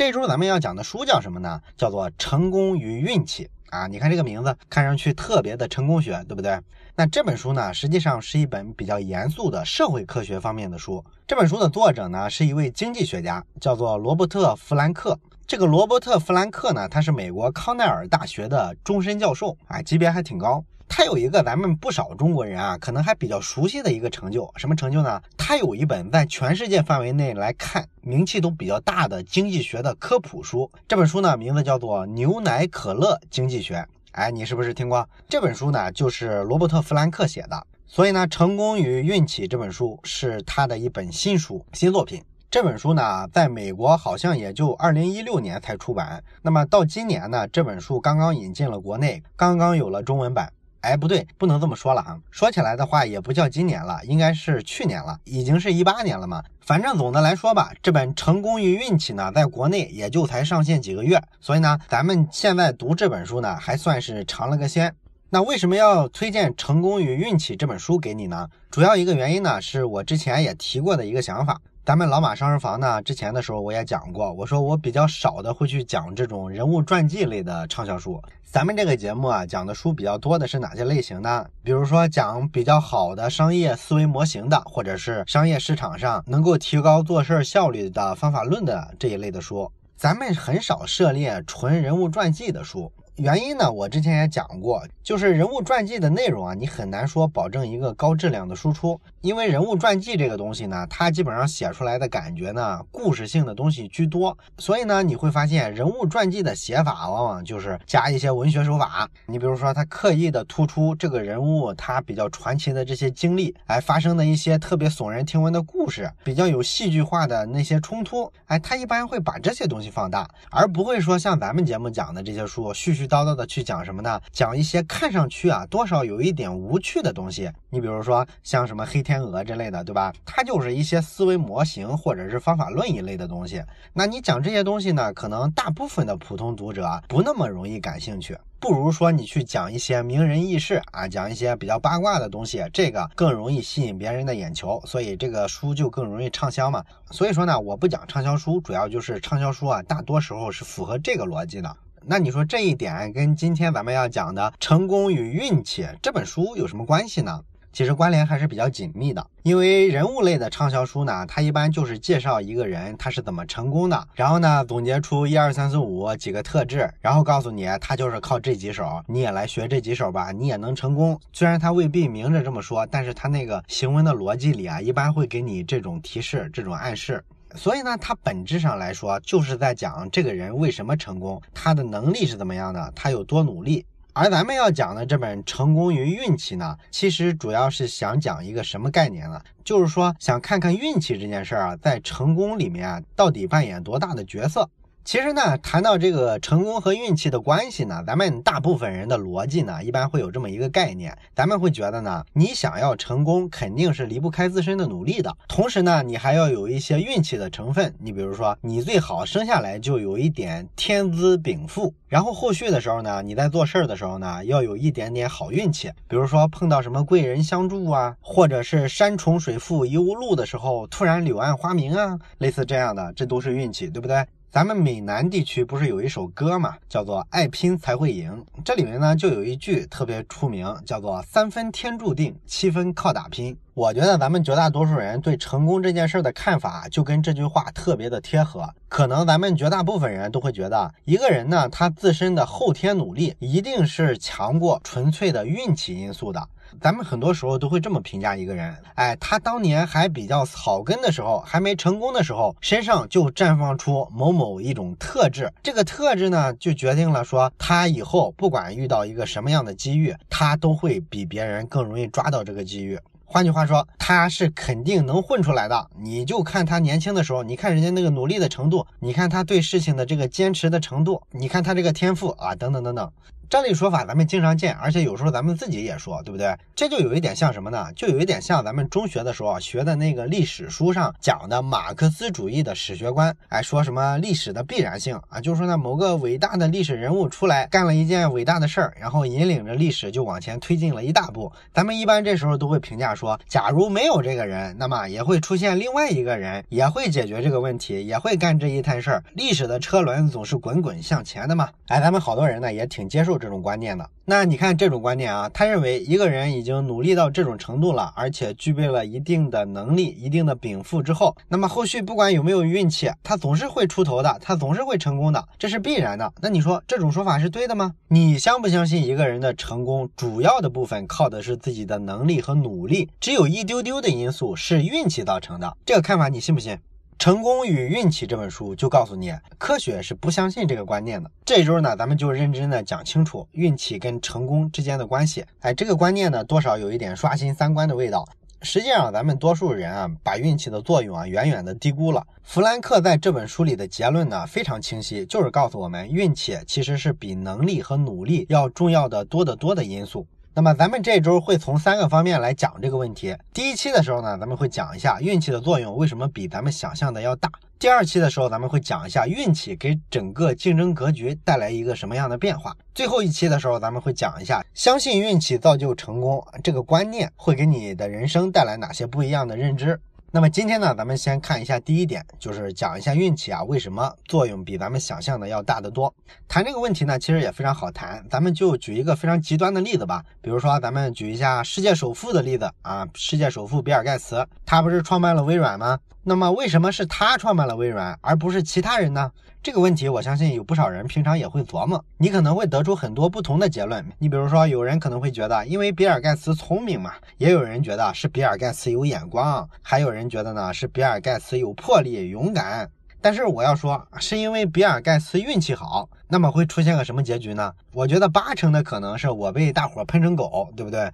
这周咱们要讲的书叫什么呢？叫做《成功与运气》啊！你看这个名字，看上去特别的成功学，对不对？那这本书呢，实际上是一本比较严肃的社会科学方面的书。这本书的作者呢，是一位经济学家，叫做罗伯特·弗兰克。这个罗伯特·弗兰克呢，他是美国康奈尔大学的终身教授，啊，级别还挺高。他有一个咱们不少中国人啊，可能还比较熟悉的一个成就，什么成就呢？他有一本在全世界范围内来看名气都比较大的经济学的科普书。这本书呢，名字叫做《牛奶可乐经济学》。哎，你是不是听过这本书呢？就是罗伯特·弗兰克写的。所以呢，《成功与运气》这本书是他的一本新书、新作品。这本书呢，在美国好像也就二零一六年才出版。那么到今年呢，这本书刚刚引进了国内，刚刚有了中文版。哎，不对，不能这么说了哈。说起来的话，也不叫今年了，应该是去年了，已经是一八年了嘛。反正总的来说吧，这本《成功与运气》呢，在国内也就才上线几个月，所以呢，咱们现在读这本书呢，还算是尝了个鲜。那为什么要推荐《成功与运气》这本书给你呢？主要一个原因呢，是我之前也提过的一个想法。咱们老马上人房呢，之前的时候我也讲过，我说我比较少的会去讲这种人物传记类的畅销书。咱们这个节目啊，讲的书比较多的是哪些类型呢？比如说讲比较好的商业思维模型的，或者是商业市场上能够提高做事效率的方法论的这一类的书。咱们很少涉猎纯人物传记的书。原因呢，我之前也讲过，就是人物传记的内容啊，你很难说保证一个高质量的输出，因为人物传记这个东西呢，它基本上写出来的感觉呢，故事性的东西居多，所以呢，你会发现人物传记的写法往往就是加一些文学手法，你比如说他刻意的突出这个人物他比较传奇的这些经历，哎，发生的一些特别耸人听闻的故事，比较有戏剧化的那些冲突，哎，他一般会把这些东西放大，而不会说像咱们节目讲的这些书絮絮。叨叨的去讲什么呢？讲一些看上去啊多少有一点无趣的东西。你比如说像什么黑 天鹅之类的，对吧？它就是一些思维模型或者是方法论一类的东西。那你讲这些东西呢，可能大部分的普通读者不那么容易感兴趣。不如说你去讲一些名人轶事啊，讲一些比较八卦的东西，这个更容易吸引别人的眼球，所以这个书就更容易畅销嘛。所以说呢，我不讲畅销书，主要就是畅销书啊，大多时候是符合这个逻辑的。那你说这一点跟今天咱们要讲的《成功与运气》这本书有什么关系呢？其实关联还是比较紧密的，因为人物类的畅销书呢，它一般就是介绍一个人他是怎么成功的，然后呢总结出一二三四五几个特质，然后告诉你他就是靠这几手，你也来学这几手吧，你也能成功。虽然他未必明着这么说，但是他那个行文的逻辑里啊，一般会给你这种提示、这种暗示。所以呢，它本质上来说就是在讲这个人为什么成功，他的能力是怎么样的，他有多努力。而咱们要讲的这本《成功与运气》呢，其实主要是想讲一个什么概念呢？就是说想看看运气这件事儿啊，在成功里面啊，到底扮演多大的角色。其实呢，谈到这个成功和运气的关系呢，咱们大部分人的逻辑呢，一般会有这么一个概念，咱们会觉得呢，你想要成功，肯定是离不开自身的努力的，同时呢，你还要有一些运气的成分。你比如说，你最好生下来就有一点天资禀赋，然后后续的时候呢，你在做事儿的时候呢，要有一点点好运气，比如说碰到什么贵人相助啊，或者是山重水复疑无路的时候，突然柳暗花明啊，类似这样的，这都是运气，对不对？咱们闽南地区不是有一首歌嘛，叫做“爱拼才会赢”。这里面呢就有一句特别出名，叫做“三分天注定，七分靠打拼”。我觉得咱们绝大多数人对成功这件事的看法，就跟这句话特别的贴合。可能咱们绝大部分人都会觉得，一个人呢，他自身的后天努力一定是强过纯粹的运气因素的。咱们很多时候都会这么评价一个人，哎，他当年还比较草根的时候，还没成功的时候，身上就绽放出某某一种特质，这个特质呢，就决定了说他以后不管遇到一个什么样的机遇，他都会比别人更容易抓到这个机遇。换句话说，他是肯定能混出来的。你就看他年轻的时候，你看人家那个努力的程度，你看他对事情的这个坚持的程度，你看他这个天赋啊，等等等等。这类说法咱们经常见，而且有时候咱们自己也说，对不对？这就有一点像什么呢？就有一点像咱们中学的时候学的那个历史书上讲的马克思主义的史学观，哎，说什么历史的必然性啊，就是说呢，某个伟大的历史人物出来干了一件伟大的事儿，然后引领着历史就往前推进了一大步。咱们一般这时候都会评价说，假如没有这个人，那么也会出现另外一个人，也会解决这个问题，也会干这一摊事儿。历史的车轮总是滚滚向前的嘛。哎，咱们好多人呢也挺接受这种观念的。那你看这种观念啊，他认为一个人已经努力到这种程度了，而且具备了一定的能力、一定的禀赋之后，那么后续不管有没有运气，他总是会出头的，他总是会成功的，这是必然的。那你说这种说法是对的吗？你相不相信一个人的成功主要的部分靠的是自己的能力和努力，只有一丢丢的因素是运气造成的？这个看法你信不信？《成功与运气》这本书就告诉你，科学是不相信这个观念的。这周呢，咱们就认真的讲清楚运气跟成功之间的关系。哎，这个观念呢，多少有一点刷新三观的味道。实际上，咱们多数人啊，把运气的作用啊，远远的低估了。弗兰克在这本书里的结论呢，非常清晰，就是告诉我们，运气其实是比能力和努力要重要的多得多的因素。那么咱们这周会从三个方面来讲这个问题。第一期的时候呢，咱们会讲一下运气的作用为什么比咱们想象的要大。第二期的时候，咱们会讲一下运气给整个竞争格局带来一个什么样的变化。最后一期的时候，咱们会讲一下相信运气造就成功这个观念会给你的人生带来哪些不一样的认知。那么今天呢，咱们先看一下第一点，就是讲一下运气啊，为什么作用比咱们想象的要大得多？谈这个问题呢，其实也非常好谈，咱们就举一个非常极端的例子吧，比如说咱们举一下世界首富的例子啊，世界首富比尔盖茨，他不是创办了微软吗？那么为什么是他创办了微软，而不是其他人呢？这个问题，我相信有不少人平常也会琢磨，你可能会得出很多不同的结论。你比如说，有人可能会觉得，因为比尔盖茨聪明嘛；也有人觉得是比尔盖茨有眼光；还有人觉得呢是比尔盖茨有魄力、勇敢。但是我要说，是因为比尔盖茨运气好，那么会出现个什么结局呢？我觉得八成的可能是我被大伙喷成狗，对不对？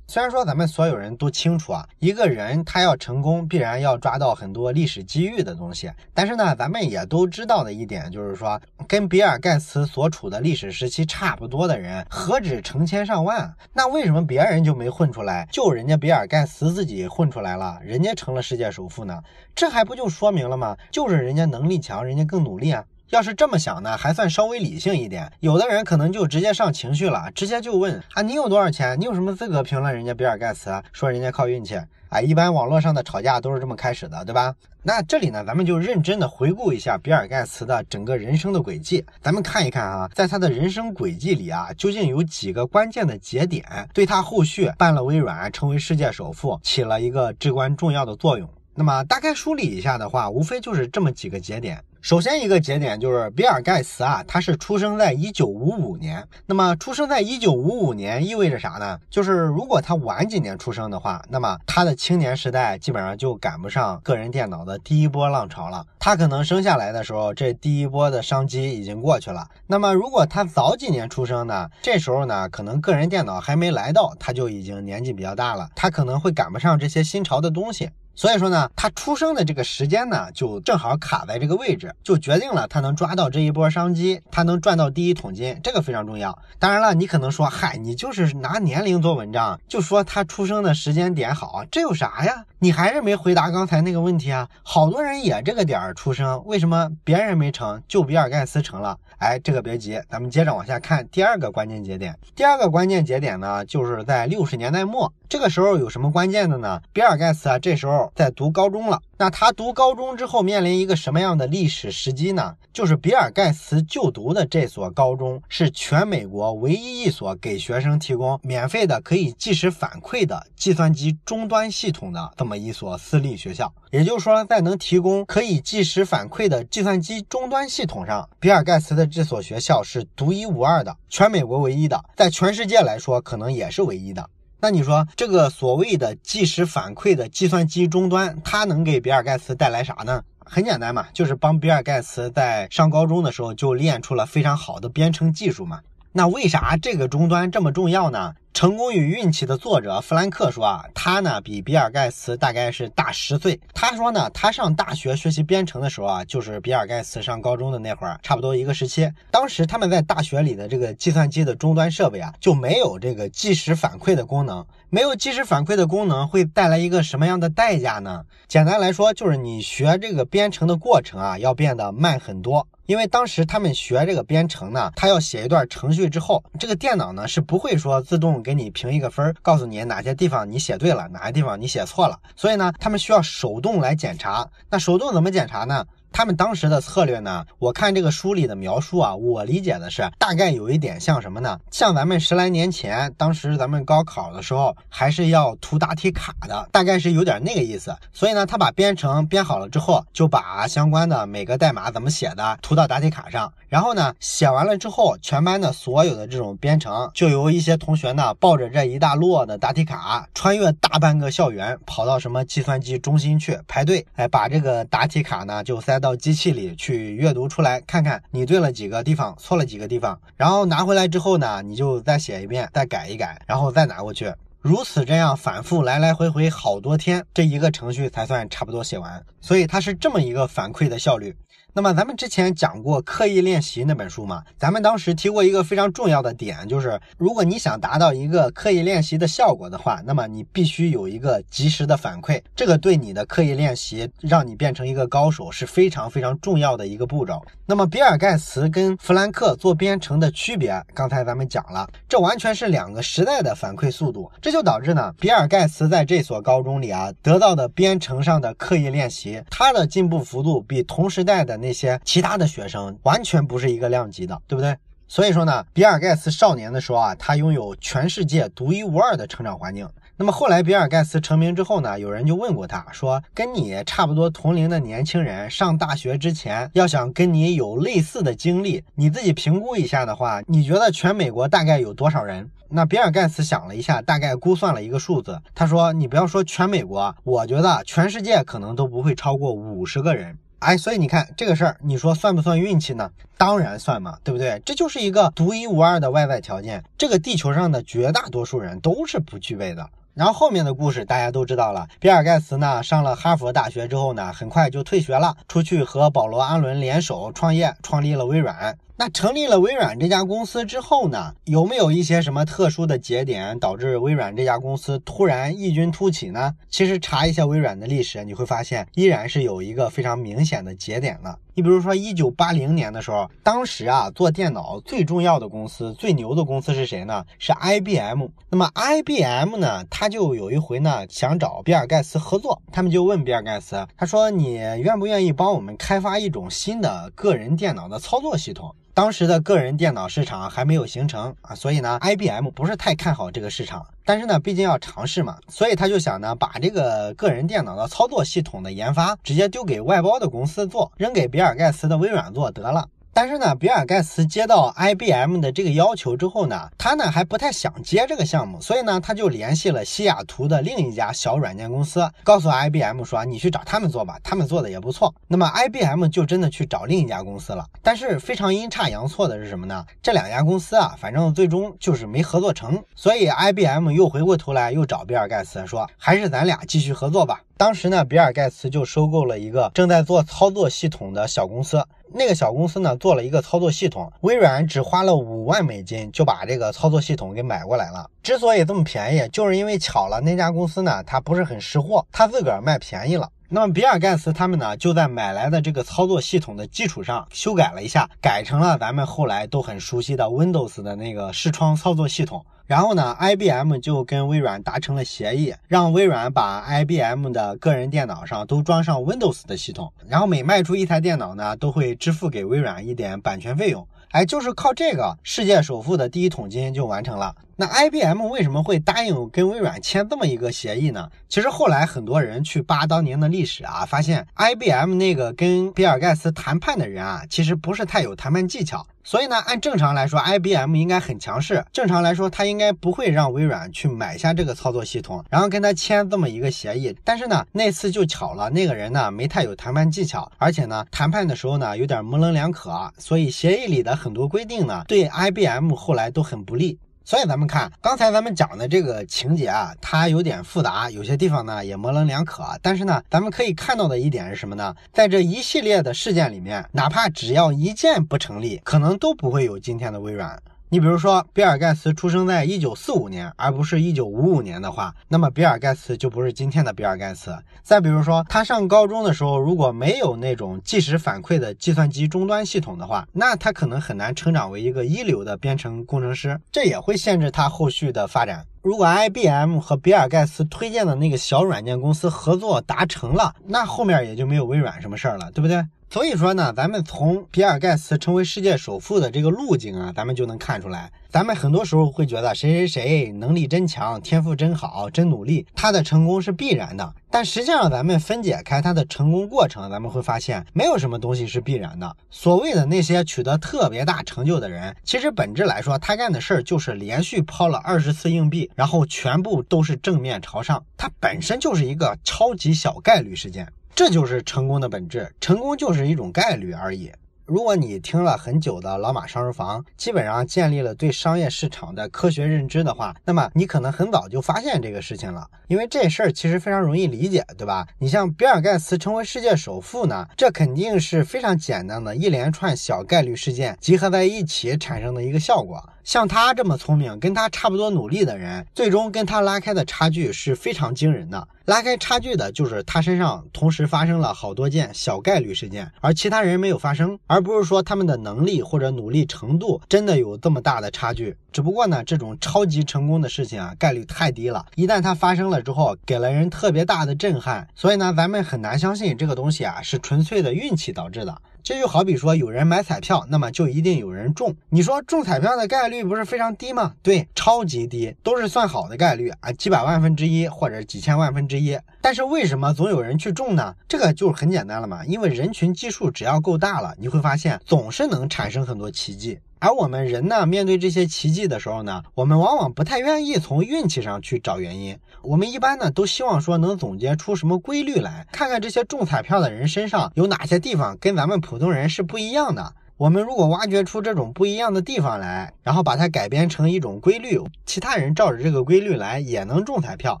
虽然说咱们所有人都清楚啊，一个人他要成功，必然要抓到很多历史机遇的东西。但是呢，咱们也都知道的一点就是说，跟比尔盖茨所处的历史时期差不多的人，何止成千上万？那为什么别人就没混出来，就人家比尔盖茨自己混出来了，人家成了世界首富呢？这还不就说明了吗？就是人家能力强，人家更努力啊。要是这么想呢，还算稍微理性一点。有的人可能就直接上情绪了，直接就问啊，你有多少钱？你有什么资格评论人家比尔盖茨？说人家靠运气？啊，一般网络上的吵架都是这么开始的，对吧？那这里呢，咱们就认真的回顾一下比尔盖茨的整个人生的轨迹，咱们看一看啊，在他的人生轨迹里啊，究竟有几个关键的节点，对他后续办了微软，成为世界首富，起了一个至关重要的作用。那么大概梳理一下的话，无非就是这么几个节点。首先一个节点就是比尔盖茨啊，他是出生在一九五五年。那么出生在一九五五年意味着啥呢？就是如果他晚几年出生的话，那么他的青年时代基本上就赶不上个人电脑的第一波浪潮了。他可能生下来的时候，这第一波的商机已经过去了。那么如果他早几年出生呢？这时候呢，可能个人电脑还没来到，他就已经年纪比较大了，他可能会赶不上这些新潮的东西。所以说呢，他出生的这个时间呢，就正好卡在这个位置，就决定了他能抓到这一波商机，他能赚到第一桶金，这个非常重要。当然了，你可能说，嗨，你就是拿年龄做文章，就说他出生的时间点好，这有啥呀？你还是没回答刚才那个问题啊。好多人也这个点儿出生，为什么别人没成，就比尔盖茨成了？哎，这个别急，咱们接着往下看第二个关键节点。第二个关键节点呢，就是在六十年代末。这个时候有什么关键的呢？比尔盖茨啊，这时候在读高中了。那他读高中之后面临一个什么样的历史时机呢？就是比尔盖茨就读的这所高中是全美国唯一一所给学生提供免费的可以即时反馈的计算机终端系统的这么一所私立学校。也就是说，在能提供可以即时反馈的计算机终端系统上，比尔盖茨的这所学校是独一无二的，全美国唯一的，在全世界来说可能也是唯一的。那你说这个所谓的即时反馈的计算机终端，它能给比尔盖茨带来啥呢？很简单嘛，就是帮比尔盖茨在上高中的时候就练出了非常好的编程技术嘛。那为啥这个终端这么重要呢？成功与运气》的作者弗兰克说啊，他呢比比尔盖茨大概是大十岁。他说呢，他上大学学习编程的时候啊，就是比尔盖茨上高中的那会儿，差不多一个时期。当时他们在大学里的这个计算机的终端设备啊，就没有这个即时反馈的功能。没有即时反馈的功能会带来一个什么样的代价呢？简单来说，就是你学这个编程的过程啊，要变得慢很多。因为当时他们学这个编程呢，他要写一段程序之后，这个电脑呢是不会说自动给你评一个分，告诉你哪些地方你写对了，哪些地方你写错了。所以呢，他们需要手动来检查。那手动怎么检查呢？他们当时的策略呢？我看这个书里的描述啊，我理解的是大概有一点像什么呢？像咱们十来年前，当时咱们高考的时候还是要涂答题卡的，大概是有点那个意思。所以呢，他把编程编好了之后，就把相关的每个代码怎么写的涂到答题卡上。然后呢，写完了之后，全班的所有的这种编程，就由一些同学呢抱着这一大摞的答题卡，穿越大半个校园，跑到什么计算机中心去排队，哎，把这个答题卡呢就塞到机器里去阅读出来，看看你对了几个地方，错了几个地方，然后拿回来之后呢，你就再写一遍，再改一改，然后再拿过去，如此这样反复来来回回好多天，这一个程序才算差不多写完。所以它是这么一个反馈的效率。那么咱们之前讲过刻意练习那本书嘛？咱们当时提过一个非常重要的点，就是如果你想达到一个刻意练习的效果的话，那么你必须有一个及时的反馈，这个对你的刻意练习，让你变成一个高手是非常非常重要的一个步骤。那么比尔盖茨跟弗兰克做编程的区别，刚才咱们讲了，这完全是两个时代的反馈速度，这就导致呢，比尔盖茨在这所高中里啊得到的编程上的刻意练习，他的进步幅度比同时代的那。那些其他的学生完全不是一个量级的，对不对？所以说呢，比尔盖茨少年的时候啊，他拥有全世界独一无二的成长环境。那么后来比尔盖茨成名之后呢，有人就问过他说，跟你差不多同龄的年轻人上大学之前，要想跟你有类似的经历，你自己评估一下的话，你觉得全美国大概有多少人？那比尔盖茨想了一下，大概估算了一个数字，他说，你不要说全美国，我觉得全世界可能都不会超过五十个人。哎，所以你看这个事儿，你说算不算运气呢？当然算嘛，对不对？这就是一个独一无二的外在条件，这个地球上的绝大多数人都是不具备的。然后后面的故事大家都知道了，比尔盖茨呢上了哈佛大学之后呢，很快就退学了，出去和保罗·阿伦联手创业，创立了微软。那成立了微软这家公司之后呢，有没有一些什么特殊的节点导致微软这家公司突然异军突起呢？其实查一下微软的历史，你会发现依然是有一个非常明显的节点的。你比如说，一九八零年的时候，当时啊做电脑最重要的公司、最牛的公司是谁呢？是 IBM。那么 IBM 呢，他就有一回呢想找比尔盖茨合作，他们就问比尔盖茨，他说你愿不愿意帮我们开发一种新的个人电脑的操作系统？当时的个人电脑市场还没有形成啊，所以呢，IBM 不是太看好这个市场。但是呢，毕竟要尝试嘛，所以他就想呢，把这个个人电脑的操作系统的研发直接丢给外包的公司做，扔给比尔盖茨的微软做得了。但是呢，比尔盖茨接到 IBM 的这个要求之后呢，他呢还不太想接这个项目，所以呢，他就联系了西雅图的另一家小软件公司，告诉 IBM 说：“你去找他们做吧，他们做的也不错。”那么 IBM 就真的去找另一家公司了。但是非常阴差阳错的是什么呢？这两家公司啊，反正最终就是没合作成，所以 IBM 又回过头来又找比尔盖茨说：“还是咱俩继续合作吧。”当时呢，比尔盖茨就收购了一个正在做操作系统的小公司。那个小公司呢，做了一个操作系统，微软只花了五万美金就把这个操作系统给买过来了。之所以这么便宜，就是因为巧了，那家公司呢，它不是很识货，它自个儿卖便宜了。那么比尔盖茨他们呢，就在买来的这个操作系统的基础上修改了一下，改成了咱们后来都很熟悉的 Windows 的那个视窗操作系统。然后呢，IBM 就跟微软达成了协议，让微软把 IBM 的个人电脑上都装上 Windows 的系统，然后每卖出一台电脑呢，都会支付给微软一点版权费用。哎，就是靠这个，世界首富的第一桶金就完成了。那 IBM 为什么会答应跟微软签这么一个协议呢？其实后来很多人去扒当年的历史啊，发现 IBM 那个跟比尔盖茨谈判的人啊，其实不是太有谈判技巧。所以呢，按正常来说，IBM 应该很强势。正常来说，他应该不会让微软去买下这个操作系统，然后跟他签这么一个协议。但是呢，那次就巧了，那个人呢没太有谈判技巧，而且呢，谈判的时候呢有点模棱两可，所以协议里的很多规定呢，对 IBM 后来都很不利。所以咱们看刚才咱们讲的这个情节啊，它有点复杂，有些地方呢也模棱两可。但是呢，咱们可以看到的一点是什么呢？在这一系列的事件里面，哪怕只要一件不成立，可能都不会有今天的微软。你比如说，比尔盖茨出生在一九四五年，而不是一九五五年的话，那么比尔盖茨就不是今天的比尔盖茨。再比如说，他上高中的时候，如果没有那种即时反馈的计算机终端系统的话，那他可能很难成长为一个一流的编程工程师，这也会限制他后续的发展。如果 IBM 和比尔盖茨推荐的那个小软件公司合作达成了，那后面也就没有微软什么事儿了，对不对？所以说呢，咱们从比尔盖茨成为世界首富的这个路径啊，咱们就能看出来。咱们很多时候会觉得谁谁谁能力真强，天赋真好，真努力，他的成功是必然的。但实际上，咱们分解开他的成功过程，咱们会发现，没有什么东西是必然的。所谓的那些取得特别大成就的人，其实本质来说，他干的事儿就是连续抛了二十次硬币，然后全部都是正面朝上，它本身就是一个超级小概率事件。这就是成功的本质，成功就是一种概率而已。如果你听了很久的老马商事房，基本上建立了对商业市场的科学认知的话，那么你可能很早就发现这个事情了。因为这事儿其实非常容易理解，对吧？你像比尔盖茨成为世界首富呢，这肯定是非常简单的一连串小概率事件集合在一起产生的一个效果。像他这么聪明，跟他差不多努力的人，最终跟他拉开的差距是非常惊人的。拉开差距的就是他身上同时发生了好多件小概率事件，而其他人没有发生，而不是说他们的能力或者努力程度真的有这么大的差距。只不过呢，这种超级成功的事情啊，概率太低了。一旦它发生了之后，给了人特别大的震撼，所以呢，咱们很难相信这个东西啊是纯粹的运气导致的。这就好比说，有人买彩票，那么就一定有人中。你说中彩票的概率不是非常低吗？对，超级低，都是算好的概率啊，几百万分之一或者几千万分之一。但是为什么总有人去中呢？这个就是很简单了嘛，因为人群基数只要够大了，你会发现总是能产生很多奇迹。而我们人呢，面对这些奇迹的时候呢，我们往往不太愿意从运气上去找原因。我们一般呢，都希望说能总结出什么规律来，看看这些中彩票的人身上有哪些地方跟咱们普通人是不一样的。我们如果挖掘出这种不一样的地方来，然后把它改编成一种规律，其他人照着这个规律来也能中彩票，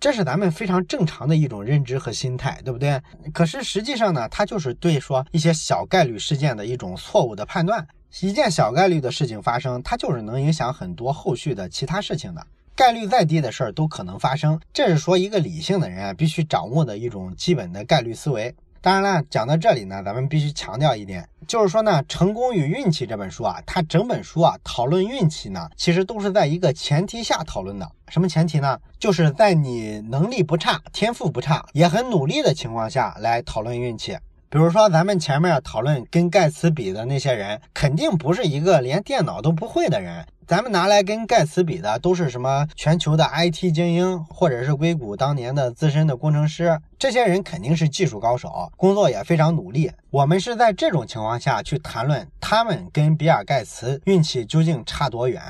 这是咱们非常正常的一种认知和心态，对不对？可是实际上呢，它就是对说一些小概率事件的一种错误的判断。一件小概率的事情发生，它就是能影响很多后续的其他事情的。概率再低的事儿都可能发生，这是说一个理性的人啊必须掌握的一种基本的概率思维。当然了，讲到这里呢，咱们必须强调一点，就是说呢，《成功与运气》这本书啊，它整本书啊讨论运气呢，其实都是在一个前提下讨论的。什么前提呢？就是在你能力不差、天赋不差、也很努力的情况下来讨论运气。比如说，咱们前面讨论跟盖茨比的那些人，肯定不是一个连电脑都不会的人。咱们拿来跟盖茨比的，都是什么全球的 IT 精英，或者是硅谷当年的资深的工程师。这些人肯定是技术高手，工作也非常努力。我们是在这种情况下去谈论他们跟比尔盖茨运气究竟差多远。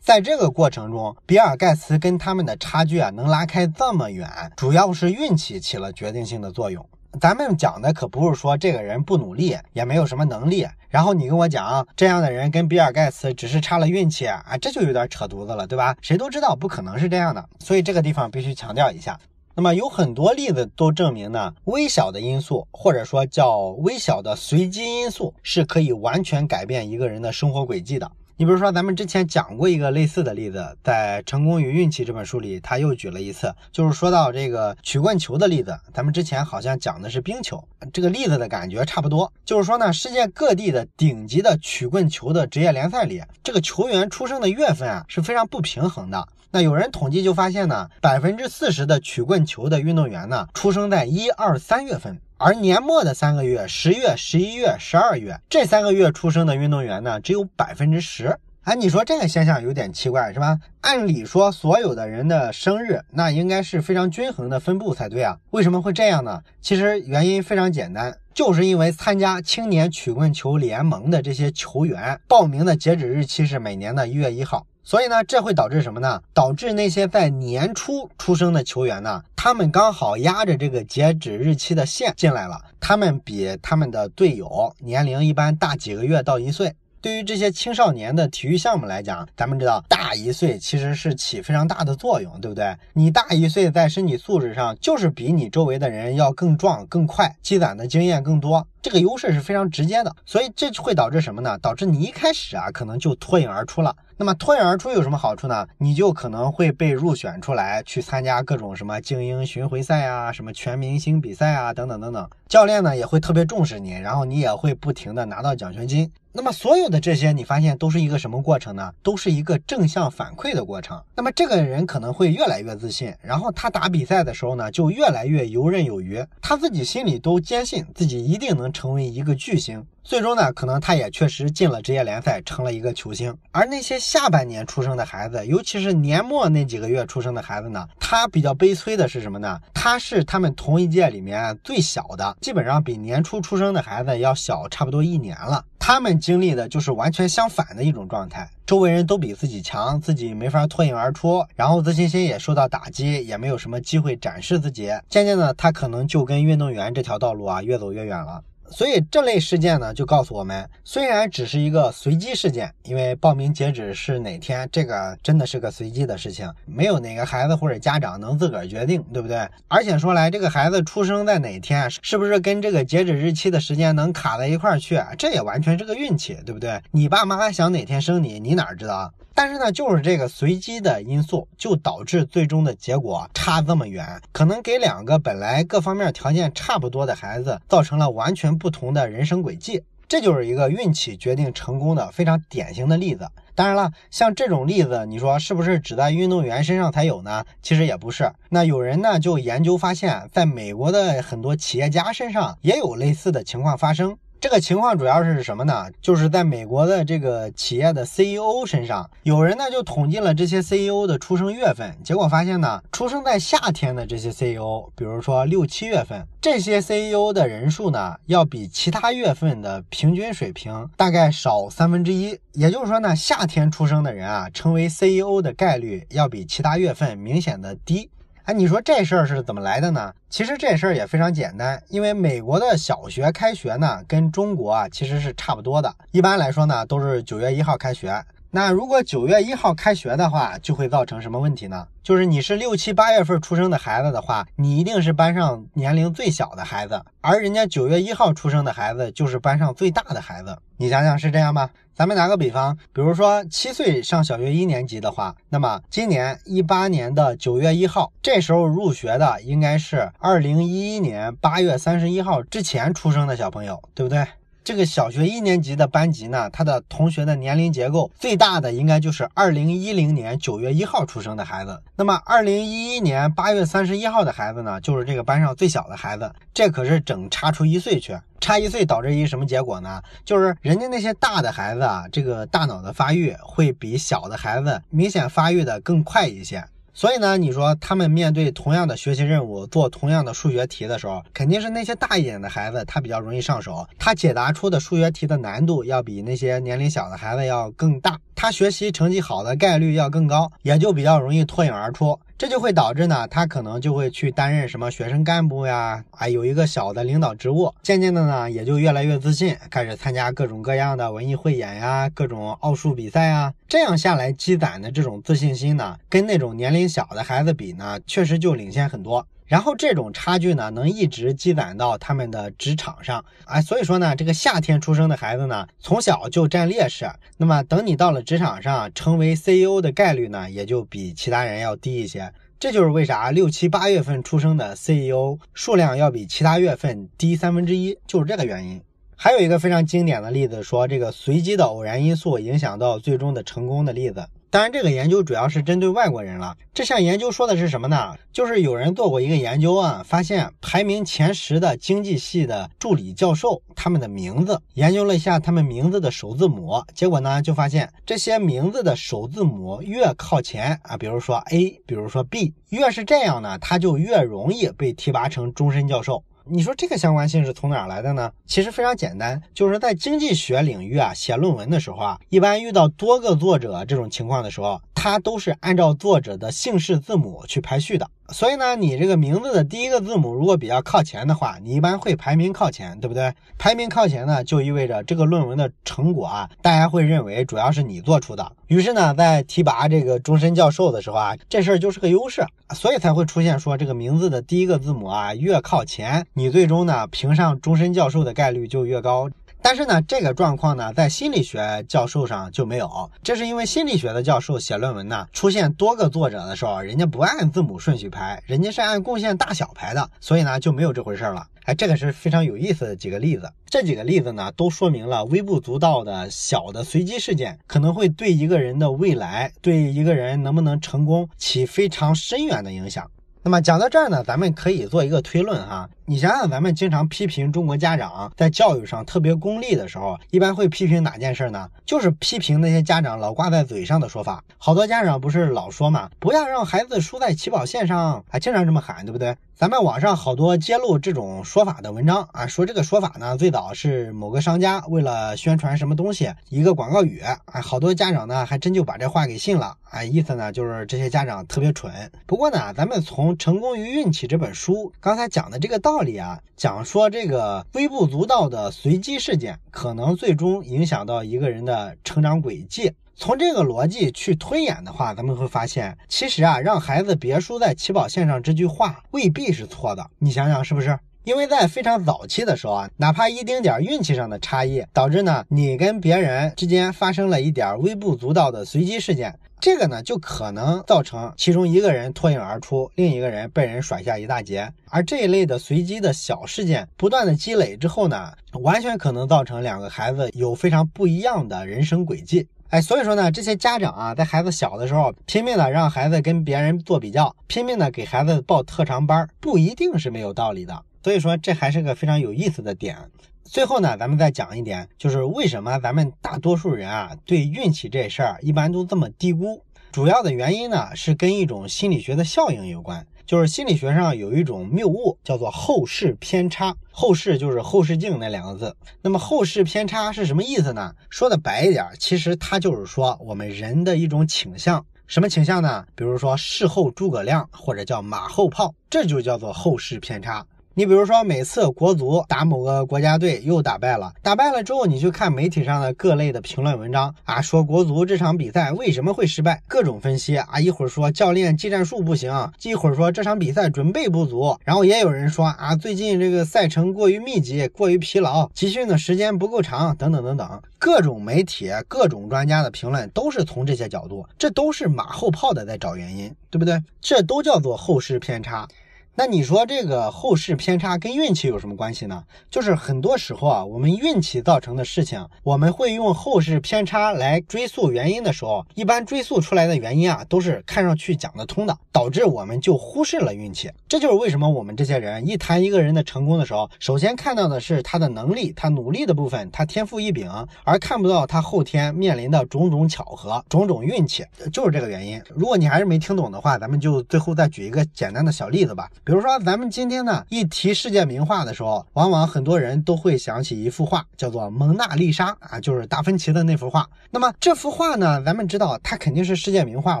在这个过程中，比尔盖茨跟他们的差距啊，能拉开这么远，主要是运气起了决定性的作用。咱们讲的可不是说这个人不努力，也没有什么能力，然后你跟我讲这样的人跟比尔盖茨只是差了运气啊，这就有点扯犊子了，对吧？谁都知道不可能是这样的，所以这个地方必须强调一下。那么有很多例子都证明呢，微小的因素或者说叫微小的随机因素是可以完全改变一个人的生活轨迹的。你比如说，咱们之前讲过一个类似的例子，在《成功与运气》这本书里，他又举了一次，就是说到这个曲棍球的例子。咱们之前好像讲的是冰球，这个例子的感觉差不多。就是说呢，世界各地的顶级的曲棍球的职业联赛里，这个球员出生的月份啊是非常不平衡的。那有人统计就发现呢，百分之四十的曲棍球的运动员呢，出生在一二三月份。而年末的三个月，十月、十一月、十二月这三个月出生的运动员呢，只有百分之十。哎，你说这个现象有点奇怪，是吧？按理说，所有的人的生日那应该是非常均衡的分布才对啊，为什么会这样呢？其实原因非常简单，就是因为参加青年曲棍球联盟的这些球员报名的截止日期是每年的一月一号。所以呢，这会导致什么呢？导致那些在年初出生的球员呢，他们刚好压着这个截止日期的线进来了，他们比他们的队友年龄一般大几个月到一岁。对于这些青少年的体育项目来讲，咱们知道大一岁其实是起非常大的作用，对不对？你大一岁在身体素质上就是比你周围的人要更壮、更快，积攒的经验更多。这个优势是非常直接的，所以这会导致什么呢？导致你一开始啊，可能就脱颖而出了。那么脱颖而出有什么好处呢？你就可能会被入选出来去参加各种什么精英巡回赛啊，什么全明星比赛啊，等等等等。教练呢也会特别重视你，然后你也会不停的拿到奖学金。那么所有的这些，你发现都是一个什么过程呢？都是一个正向反馈的过程。那么这个人可能会越来越自信，然后他打比赛的时候呢，就越来越游刃有余。他自己心里都坚信自己一定能成为一个巨星。最终呢，可能他也确实进了职业联赛，成了一个球星。而那些下半年出生的孩子，尤其是年末那几个月出生的孩子呢，他比较悲催的是什么呢？他是他们同一届里面最小的，基本上比年初出生的孩子要小差不多一年了。他们经历的就是完全相反的一种状态，周围人都比自己强，自己没法脱颖而出，然后自信心也受到打击，也没有什么机会展示自己。渐渐的，他可能就跟运动员这条道路啊越走越远了。所以这类事件呢，就告诉我们，虽然只是一个随机事件，因为报名截止是哪天，这个真的是个随机的事情，没有哪个孩子或者家长能自个儿决定，对不对？而且说来，这个孩子出生在哪天，是不是跟这个截止日期的时间能卡在一块儿去，这也完全是个运气，对不对？你爸妈想哪天生你，你哪知道啊？但是呢，就是这个随机的因素，就导致最终的结果差这么远，可能给两个本来各方面条件差不多的孩子，造成了完全不同的人生轨迹。这就是一个运气决定成功的非常典型的例子。当然了，像这种例子，你说是不是只在运动员身上才有呢？其实也不是。那有人呢就研究发现，在美国的很多企业家身上也有类似的情况发生。这个情况主要是什么呢？就是在美国的这个企业的 CEO 身上，有人呢就统计了这些 CEO 的出生月份，结果发现呢，出生在夏天的这些 CEO，比如说六七月份，这些 CEO 的人数呢，要比其他月份的平均水平大概少三分之一。也就是说呢，夏天出生的人啊，成为 CEO 的概率要比其他月份明显的低。哎，你说这事儿是怎么来的呢？其实这事儿也非常简单，因为美国的小学开学呢，跟中国啊其实是差不多的。一般来说呢，都是九月一号开学。那如果九月一号开学的话，就会造成什么问题呢？就是你是六七八月份出生的孩子的话，你一定是班上年龄最小的孩子，而人家九月一号出生的孩子就是班上最大的孩子。你想想是这样吗？咱们打个比方，比如说七岁上小学一年级的话，那么今年一八年的九月一号，这时候入学的应该是二零一一年八月三十一号之前出生的小朋友，对不对？这个小学一年级的班级呢，他的同学的年龄结构最大的应该就是二零一零年九月一号出生的孩子。那么二零一一年八月三十一号的孩子呢，就是这个班上最小的孩子。这可是整差出一岁去，差一岁导致一什么结果呢？就是人家那些大的孩子啊，这个大脑的发育会比小的孩子明显发育的更快一些。所以呢，你说他们面对同样的学习任务，做同样的数学题的时候，肯定是那些大一点的孩子他比较容易上手，他解答出的数学题的难度要比那些年龄小的孩子要更大，他学习成绩好的概率要更高，也就比较容易脱颖而出。这就会导致呢，他可能就会去担任什么学生干部呀，啊，有一个小的领导职务。渐渐的呢，也就越来越自信，开始参加各种各样的文艺汇演呀，各种奥数比赛啊。这样下来积攒的这种自信心呢，跟那种年龄小的孩子比呢，确实就领先很多。然后这种差距呢，能一直积攒到他们的职场上，哎，所以说呢，这个夏天出生的孩子呢，从小就占劣势。那么等你到了职场上，成为 CEO 的概率呢，也就比其他人要低一些。这就是为啥六七八月份出生的 CEO 数量要比其他月份低三分之一，就是这个原因。还有一个非常经典的例子，说这个随机的偶然因素影响到最终的成功的例子。当然，这个研究主要是针对外国人了。这项研究说的是什么呢？就是有人做过一个研究啊，发现排名前十的经济系的助理教授，他们的名字，研究了一下他们名字的首字母，结果呢，就发现这些名字的首字母越靠前啊，比如说 A，比如说 B，越是这样呢，他就越容易被提拔成终身教授。你说这个相关性是从哪来的呢？其实非常简单，就是在经济学领域啊，写论文的时候啊，一般遇到多个作者这种情况的时候，它都是按照作者的姓氏字母去排序的。所以呢，你这个名字的第一个字母如果比较靠前的话，你一般会排名靠前，对不对？排名靠前呢，就意味着这个论文的成果啊，大家会认为主要是你做出的。于是呢，在提拔这个终身教授的时候啊，这事儿就是个优势，所以才会出现说这个名字的第一个字母啊越靠前，你最终呢评上终身教授的概率就越高。但是呢，这个状况呢，在心理学教授上就没有，这是因为心理学的教授写论文呢，出现多个作者的时候，人家不按字母顺序排，人家是按贡献大小排的，所以呢就没有这回事了。哎，这个是非常有意思的几个例子，这几个例子呢，都说明了微不足道的小的随机事件，可能会对一个人的未来，对一个人能不能成功起非常深远的影响。那么讲到这儿呢，咱们可以做一个推论哈。你想想，咱们经常批评中国家长在教育上特别功利的时候，一般会批评哪件事呢？就是批评那些家长老挂在嘴上的说法。好多家长不是老说嘛，不要让孩子输在起跑线上，还经常这么喊，对不对？咱们网上好多揭露这种说法的文章啊，说这个说法呢，最早是某个商家为了宣传什么东西，一个广告语啊，好多家长呢还真就把这话给信了啊，意思呢就是这些家长特别蠢。不过呢，咱们从《成功与运气》这本书刚才讲的这个道道理啊，讲说这个微不足道的随机事件，可能最终影响到一个人的成长轨迹。从这个逻辑去推演的话，咱们会发现，其实啊，让孩子别输在起跑线上这句话未必是错的。你想想是不是？因为在非常早期的时候啊，哪怕一丁点运气上的差异，导致呢你跟别人之间发生了一点微不足道的随机事件，这个呢就可能造成其中一个人脱颖而出，另一个人被人甩下一大截。而这一类的随机的小事件不断的积累之后呢，完全可能造成两个孩子有非常不一样的人生轨迹。哎，所以说呢，这些家长啊，在孩子小的时候拼命的让孩子跟别人做比较，拼命的给孩子报特长班，不一定是没有道理的。所以说，这还是个非常有意思的点。最后呢，咱们再讲一点，就是为什么咱们大多数人啊，对运气这事儿一般都这么低估。主要的原因呢，是跟一种心理学的效应有关。就是心理学上有一种谬误，叫做后视偏差。后视就是后视镜那两个字。那么后视偏差是什么意思呢？说的白一点，其实它就是说我们人的一种倾向。什么倾向呢？比如说事后诸葛亮，或者叫马后炮，这就叫做后视偏差。你比如说，每次国足打某个国家队又打败了，打败了之后，你去看媒体上的各类的评论文章啊，说国足这场比赛为什么会失败，各种分析啊，一会儿说教练技战术不行，一会儿说这场比赛准备不足，然后也有人说啊，最近这个赛程过于密集，过于疲劳，集训的时间不够长，等等等等，各种媒体、各种专家的评论都是从这些角度，这都是马后炮的在找原因，对不对？这都叫做后视偏差。那你说这个后世偏差跟运气有什么关系呢？就是很多时候啊，我们运气造成的事情，我们会用后世偏差来追溯原因的时候，一般追溯出来的原因啊，都是看上去讲得通的，导致我们就忽视了运气。这就是为什么我们这些人一谈一个人的成功的时候，首先看到的是他的能力、他努力的部分、他天赋异禀，而看不到他后天面临的种种巧合、种种运气，就是这个原因。如果你还是没听懂的话，咱们就最后再举一个简单的小例子吧。比如说，咱们今天呢一提世界名画的时候，往往很多人都会想起一幅画，叫做《蒙娜丽莎》啊，就是达芬奇的那幅画。那么这幅画呢，咱们知道它肯定是世界名画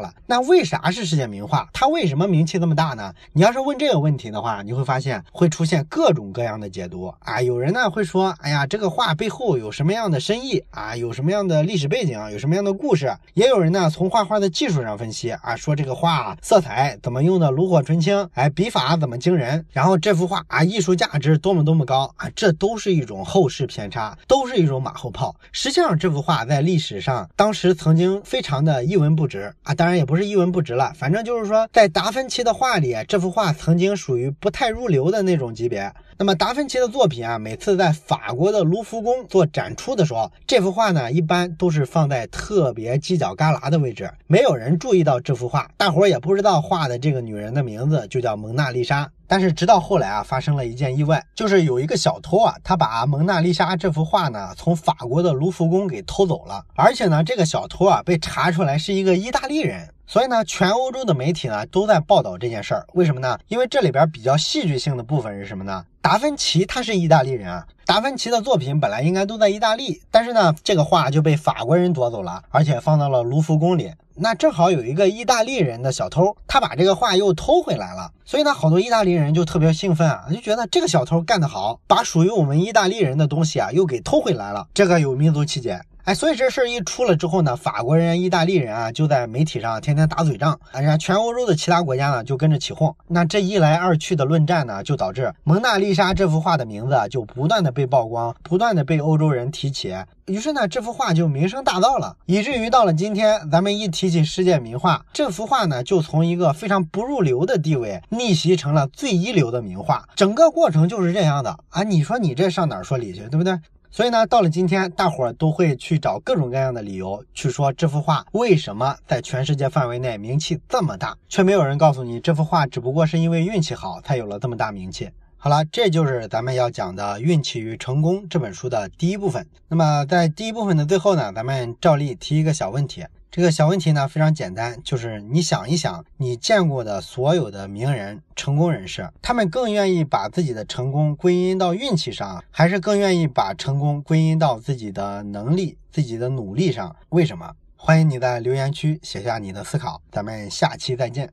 了。那为啥是世界名画？它为什么名气这么大呢？你要是问这个问题的话，你会发现会出现各种各样的解读啊。有人呢会说，哎呀，这个画背后有什么样的深意啊？有什么样的历史背景？有什么样的故事？也有人呢从画画的技术上分析啊，说这个画色彩怎么用的炉火纯青，哎，笔法怎么惊。人，然后这幅画啊，艺术价值多么多么高啊，这都是一种后世偏差，都是一种马后炮。实际上，这幅画在历史上当时曾经非常的一文不值啊，当然也不是一文不值了，反正就是说，在达芬奇的画里，这幅画曾经属于不太入流的那种级别。那么达芬奇的作品啊，每次在法国的卢浮宫做展出的时候，这幅画呢，一般都是放在特别犄角旮旯的位置，没有人注意到这幅画，大伙儿也不知道画的这个女人的名字就叫蒙娜丽莎。但是直到后来啊，发生了一件意外，就是有一个小偷啊，他把蒙娜丽莎这幅画呢，从法国的卢浮宫给偷走了，而且呢，这个小偷啊，被查出来是一个意大利人。所以呢，全欧洲的媒体呢都在报道这件事儿。为什么呢？因为这里边比较戏剧性的部分是什么呢？达芬奇他是意大利人啊，达芬奇的作品本来应该都在意大利，但是呢，这个画就被法国人夺走了，而且放到了卢浮宫里。那正好有一个意大利人的小偷，他把这个画又偷回来了，所以呢，好多意大利人就特别兴奋啊，就觉得这个小偷干得好，把属于我们意大利人的东西啊又给偷回来了，这个有民族气节。哎，所以这事儿一出了之后呢，法国人、意大利人啊，就在媒体上天天打嘴仗，哎呀，全欧洲的其他国家呢就跟着起哄。那这一来二去的论战呢，就导致蒙娜丽莎这幅画的名字就不断的被曝光，不断的被欧洲人提起。于是呢，这幅画就名声大噪了，以至于到了今天，咱们一提起世界名画，这幅画呢就从一个非常不入流的地位逆袭成了最一流的名画。整个过程就是这样的啊！你说你这上哪说理去，对不对？所以呢，到了今天，大伙儿都会去找各种各样的理由去说这幅画为什么在全世界范围内名气这么大，却没有人告诉你这幅画只不过是因为运气好才有了这么大名气。好了，这就是咱们要讲的《运气与成功》这本书的第一部分。那么在第一部分的最后呢，咱们照例提一个小问题。这个小问题呢非常简单，就是你想一想，你见过的所有的名人、成功人士，他们更愿意把自己的成功归因到运气上，还是更愿意把成功归因到自己的能力、自己的努力上？为什么？欢迎你在留言区写下你的思考，咱们下期再见。